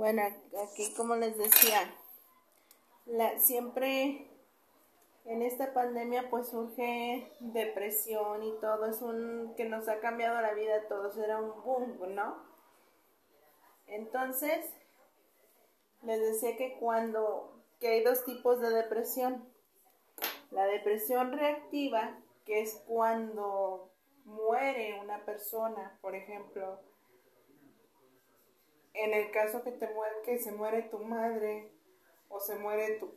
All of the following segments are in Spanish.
Bueno, aquí como les decía, la, siempre en esta pandemia pues surge depresión y todo, es un que nos ha cambiado la vida a todos, era un boom, ¿no? Entonces, les decía que cuando, que hay dos tipos de depresión. La depresión reactiva, que es cuando muere una persona, por ejemplo, en el caso que te muere, que se muere tu madre, o se muere tu,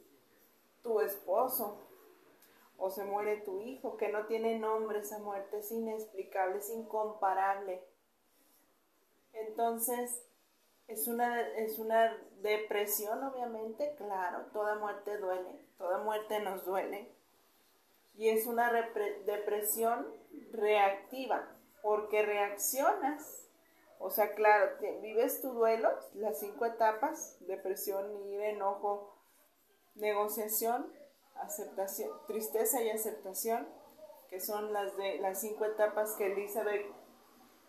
tu esposo, o se muere tu hijo, que no tiene nombre, esa muerte es inexplicable, es incomparable. Entonces, es una, es una depresión, obviamente, claro, toda muerte duele, toda muerte nos duele. Y es una depresión reactiva, porque reaccionas. O sea, claro, vives tu duelo, las cinco etapas, depresión, ira, enojo, negociación, aceptación, tristeza y aceptación, que son las de las cinco etapas que Elizabeth,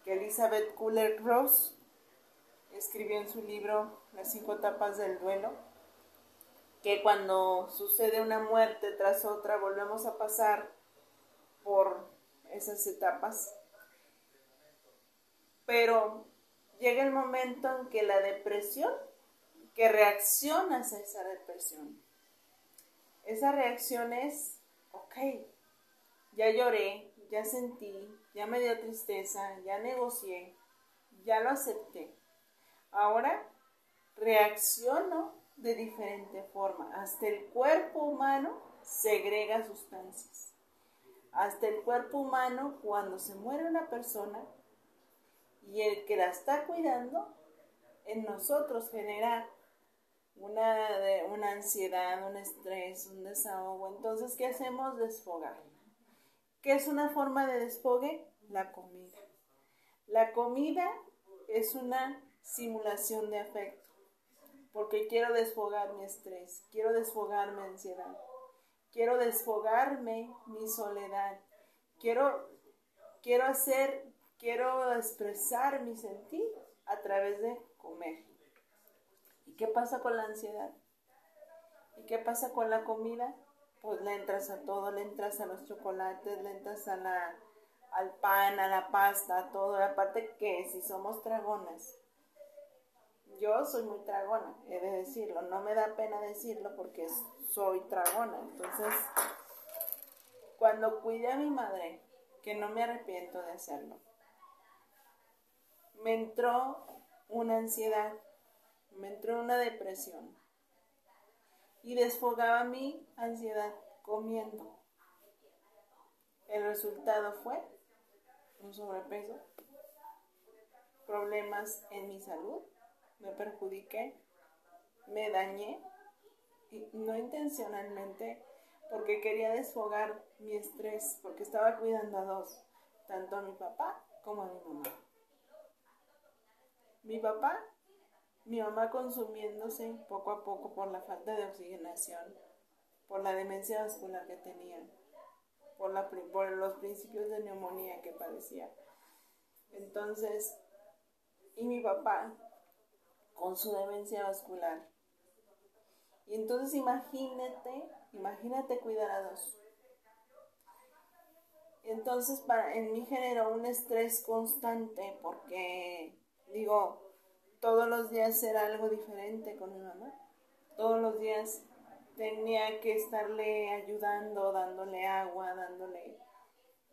que Elizabeth Kuller Ross escribió en su libro Las cinco etapas del duelo, que cuando sucede una muerte tras otra volvemos a pasar por esas etapas. Pero llega el momento en que la depresión, que reaccionas a esa depresión, esa reacción es, ok, ya lloré, ya sentí, ya me dio tristeza, ya negocié, ya lo acepté. Ahora reacciono de diferente forma. Hasta el cuerpo humano segrega sustancias. Hasta el cuerpo humano, cuando se muere una persona y el que la está cuidando, en nosotros genera una, una ansiedad, un estrés, un desahogo. Entonces, ¿qué hacemos? Desfogar. ¿Qué es una forma de desfogue? La comida. La comida es una simulación de afecto, porque quiero desfogar mi estrés, quiero desfogar mi ansiedad, quiero desfogarme mi soledad, quiero, quiero hacer, quiero expresar mi sentir a través de comer. ¿Y qué pasa con la ansiedad? ¿Y qué pasa con la comida? Pues le entras a todo, le entras a los chocolates, le entras al pan, a la pasta, a todo. Aparte que si somos dragonas, yo soy muy tragona, he de decirlo. No me da pena decirlo porque soy tragona. Entonces, cuando cuidé a mi madre, que no me arrepiento de hacerlo, me entró una ansiedad, me entró una depresión y desfogaba mi ansiedad comiendo. El resultado fue un sobrepeso, problemas en mi salud me perjudiqué, me dañé, y no intencionalmente, porque quería desfogar mi estrés, porque estaba cuidando a dos, tanto a mi papá como a mi mamá. Mi papá, mi mamá consumiéndose poco a poco por la falta de oxigenación, por la demencia vascular que tenía, por, los principios de neumonía que padecía. Entonces, y mi papá con su demencia vascular. Y entonces imagínate, imagínate cuidar a dos. Entonces para, en mí generó un estrés constante porque digo, todos los días era algo diferente con mi mamá. Todos los días tenía que estarle ayudando, dándole agua, dándole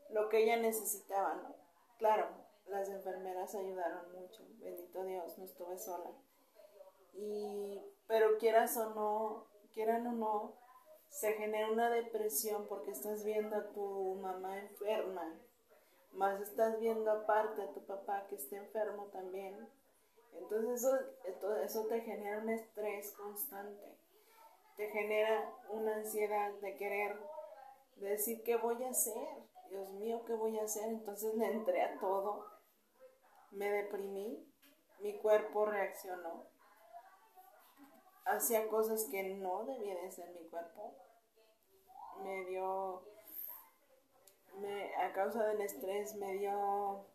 lo que ella necesitaba, ¿no? Claro, las enfermeras ayudaron mucho, bendito Dios, no estuve sola. Y, pero quieras o no, quieran o no, se genera una depresión porque estás viendo a tu mamá enferma, más estás viendo aparte a tu papá que está enfermo también. Entonces eso, eso te genera un estrés constante, te genera una ansiedad de querer decir qué voy a hacer, Dios mío, qué voy a hacer. Entonces le entré a todo, me deprimí, mi cuerpo reaccionó hacía cosas que no debía de ser mi cuerpo. Me dio, me, causa del estrés, me dio,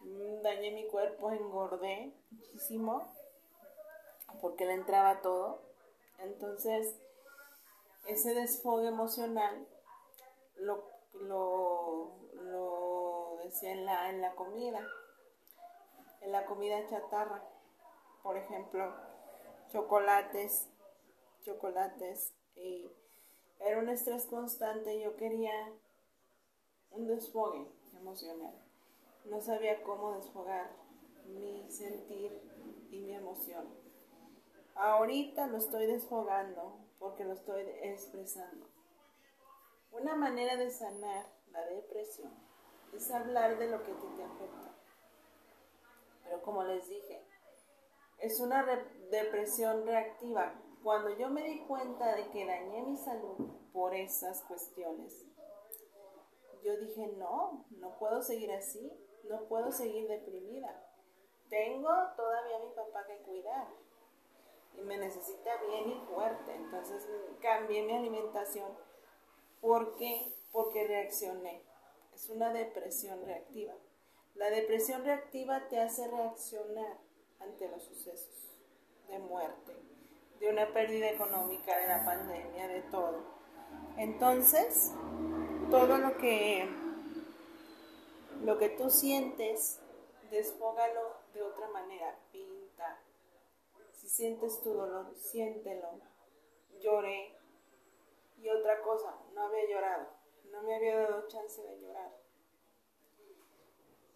mm, dañé mi cuerpo, engordé muchísimo. porque le entraba todo. Entonces, ese desfogue emocional lo, lo, lo decía en la, en la comida, en la comida chatarra, por ejemplo, chocolates, chocolates, y era un estrés constante, yo quería un desfogue emocional, no sabía cómo desfogar mi sentir y mi emoción. Ahorita lo estoy desfogando porque lo estoy expresando. Una manera de sanar la depresión es hablar de lo que ti te afecta. Pero como les dije, es una depresión reactiva. Cuando yo me di cuenta de que dañé mi salud por esas cuestiones, yo dije, no, no puedo seguir así, no puedo seguir deprimida. Tengo todavía a mi papá que cuidar y me necesita bien y fuerte. Entonces cambié mi alimentación. ¿Por qué? Porque reaccioné. Es una depresión reactiva. La depresión reactiva te hace reaccionar ante los sucesos de muerte, de una pérdida económica, de la pandemia, de todo. Entonces, todo lo que lo que tú sientes, desfógalo de otra manera, pinta. Si sientes tu dolor, siéntelo. Lloré. Y otra cosa, no había llorado, no me había dado chance de llorar.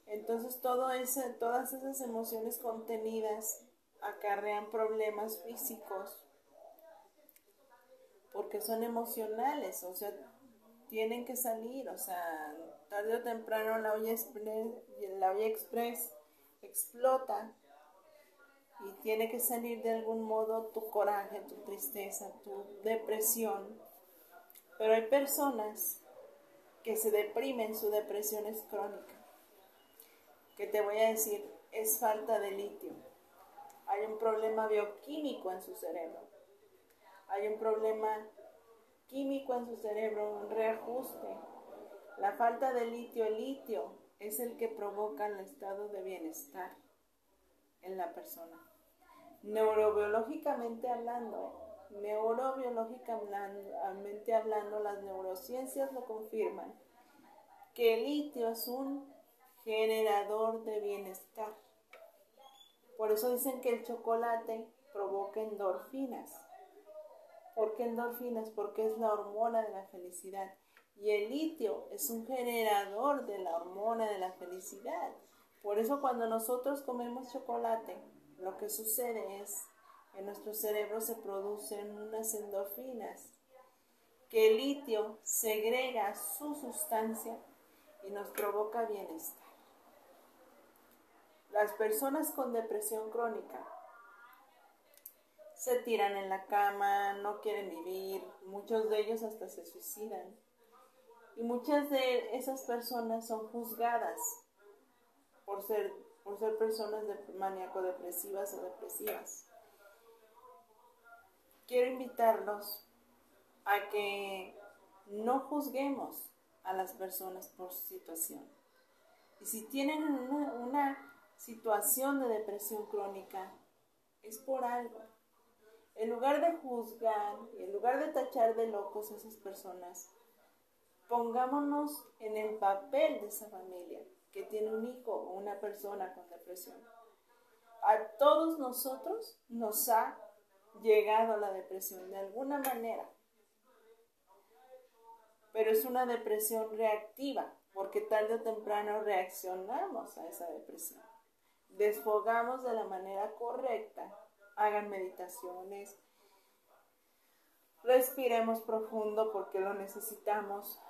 Entonces todo ese, todas esas emociones contenidas acarrean problemas físicos porque son emocionales, o sea, tienen que salir, o sea, tarde o temprano la olla express, la olla express explota y tiene que salir de algún modo tu coraje, tu tristeza, tu depresión. Pero hay personas que se deprimen, su depresión es crónica. Que te voy a decir, es falta de litio. Hay un problema bioquímico en su cerebro. Hay un problema químico en su cerebro, un reajuste. La falta de litio, el litio es el que provoca el estado de bienestar en la persona. Neurobiológicamente hablando, neurobiológicamente hablando, las neurociencias lo confirman, que el litio es un generador de bienestar. Por eso dicen que el chocolate provoca endorfinas. ¿Por qué endorfinas? Porque es la hormona de la felicidad. Y el litio es un generador de la hormona de la felicidad. Por eso cuando nosotros comemos chocolate, lo que sucede es que en nuestro cerebro se producen unas endorfinas, que el litio segrega su sustancia y nos provoca bienestar. Las personas con depresión crónica se tiran en la cama, no quieren vivir, muchos de ellos hasta se suicidan y muchas de esas personas son juzgadas por ser, por ser personas de maníaco-depresivas o depresivas. Quiero invitarlos a que no juzguemos a las personas por su situación. Y si tienen una, una situación de depresión crónica, es por algo. En lugar de juzgar, en lugar de tachar de locos a esas personas, Pongámonos en el papel de esa familia que tiene un hijo o una persona con depresión. A todos nosotros nos ha llegado la depresión de alguna manera. Pero es una depresión reactiva, porque tarde o temprano reaccionamos a esa depresión. Desfogamos de la manera correcta. Hagan meditaciones. Respiremos profundo porque lo necesitamos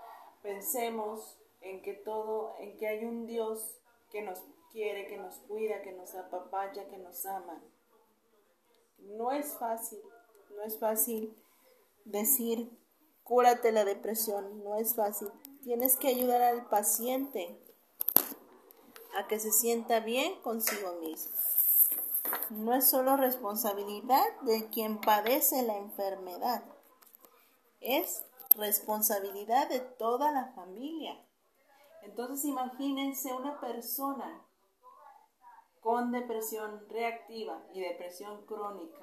pensemos en que todo, en que hay un Dios que nos quiere, que nos cuida, que nos apapacha, que nos ama. No es fácil, no es fácil decir, cúrate la depresión, no es fácil. Tienes que ayudar al paciente a que se sienta bien consigo mismo no es solo responsabilidad de quien padece la enfermedad, es responsabilidad de toda la familia. Entonces imagínense una persona con depresión reactiva y depresión crónica.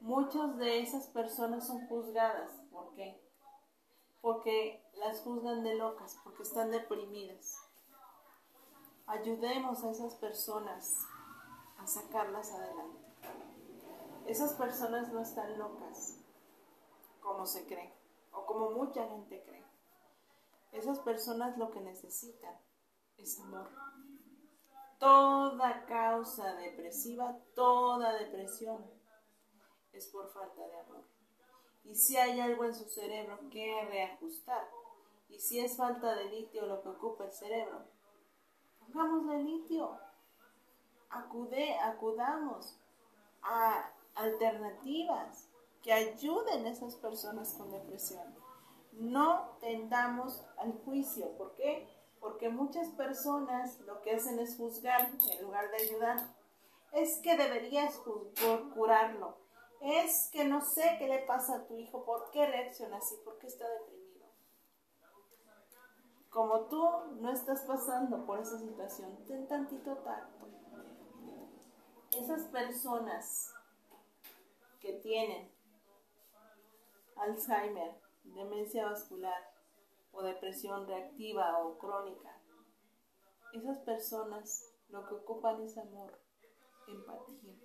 Muchas de esas personas son juzgadas. ¿Por qué? Porque las juzgan de locas, porque están deprimidas. Ayudemos a esas personas a sacarlas adelante. Esas personas no están locas, como se cree, o como mucha gente cree. Esas personas lo que necesitan es amor. Toda causa depresiva, toda depresión es por falta de amor. Y si hay algo en su cerebro que reajustar, y si es falta de litio lo que ocupa el cerebro, pongámosle litio. Acude, acudamos a alternativas que ayuden a esas personas con depresión. No tendamos al juicio. ¿Por qué? Porque muchas personas lo que hacen es juzgar en lugar de ayudar. Es que deberías curarlo. Es que no sé qué le pasa a tu hijo, por qué reacciona así, por qué está deprimido. Como tú no estás pasando por esa situación, ten tantito tacto. Esas personas que tienen Alzheimer, demencia vascular o depresión reactiva o crónica, esas personas lo que ocupan es amor, empatía,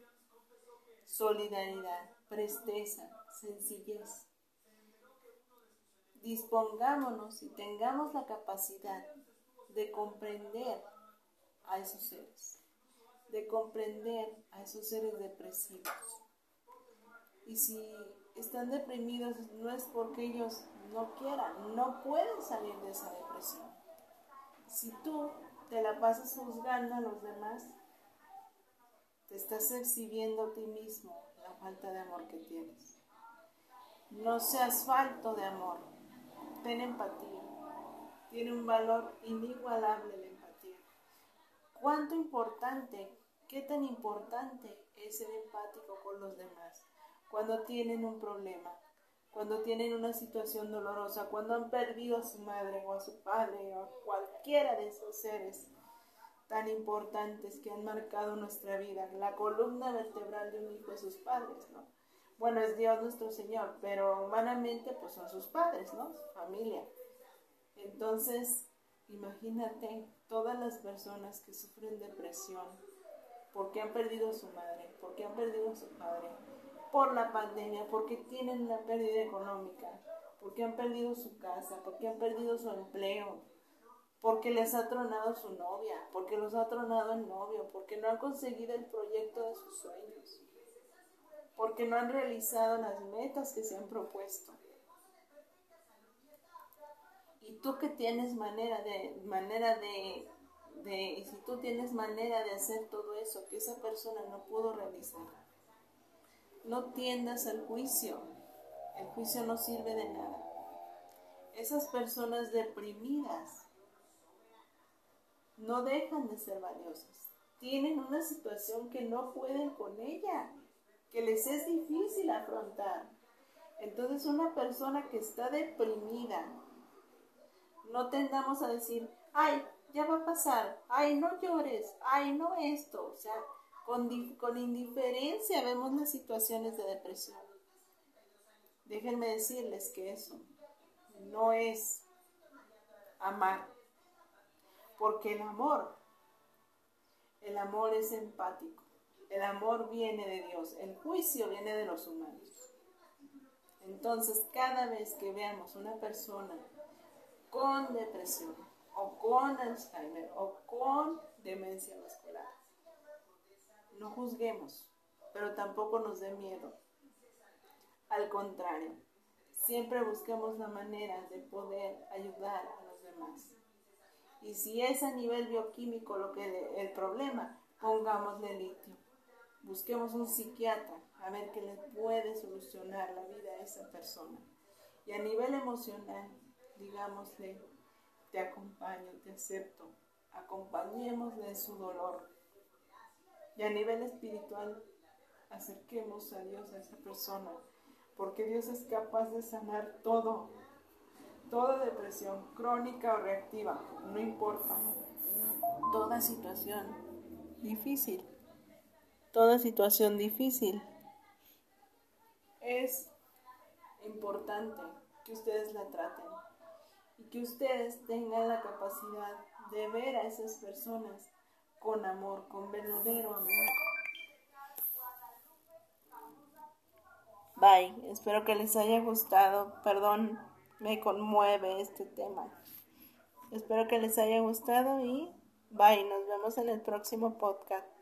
solidaridad, presteza, sencillez. Dispongámonos y tengamos la capacidad de comprender a esos seres, de comprender a esos seres depresivos y si están deprimidos no es porque ellos no quieran, no pueden salir de esa depresión. Si tú te la pasas juzgando a los demás, te estás exhibiendo a ti mismo la falta de amor que tienes. No seas falto de amor, ten empatía. Tiene un valor inigualable la empatía. ¿Cuánto importante, qué tan importante es ser empático con los demás? cuando tienen un problema, cuando tienen una situación dolorosa, cuando han perdido a su madre o a su padre o a cualquiera de esos seres tan importantes que han marcado nuestra vida, la columna vertebral de un hijo de sus padres, ¿no? Bueno, es Dios nuestro Señor, pero humanamente pues son sus padres, ¿no? Su familia. Entonces, imagínate todas las personas que sufren depresión porque han perdido a su madre, porque han perdido a su padre, por la pandemia, porque tienen una pérdida económica, porque han perdido su casa, porque han perdido su empleo, porque les ha tronado su novia, porque los ha tronado el novio, porque no han conseguido el proyecto de sus sueños, porque no han realizado las metas que se han propuesto. Y tú que tienes manera de, manera de, si tú tienes manera de hacer todo eso que esa persona no pudo realizar, no tiendas al juicio. El juicio no sirve de nada. Esas personas deprimidas no dejan de ser valiosas. Tienen una situación que no pueden con ella, que les es difícil afrontar. Entonces una persona que está deprimida, no tendamos a decir, ay, ya va a pasar, ay, no llores, ay, no esto. O sea, con, indiferencia vemos las situaciones de depresión. Déjenme decirles que eso no es amar, porque el amor, el amor es empático, el amor viene de Dios, el juicio viene de los humanos. Entonces, cada vez que veamos una persona con depresión o con Alzheimer o con demencia vascular, no juzguemos, pero tampoco nos dé miedo. Al contrario, siempre busquemos la manera de poder ayudar a los demás. Y si es a nivel bioquímico lo que el problema, pongámosle litio. Busquemos un psiquiatra a ver qué le puede solucionar la vida a esa persona. Y a nivel emocional, digámosle, te acompaño, te acepto, acompañémosle su dolor. Y a nivel espiritual, acerquemos a Dios a esa persona, porque Dios es capaz de sanar todo, toda depresión crónica o reactiva, no importa, toda situación difícil, toda situación difícil. es importante que ustedes la traten y que ustedes tengan la capacidad de ver a esas personas con amor, con verdadero amor. Bye, espero que les haya gustado. Perdón, me conmueve este tema. Espero que les haya gustado y bye, nos vemos en el próximo podcast.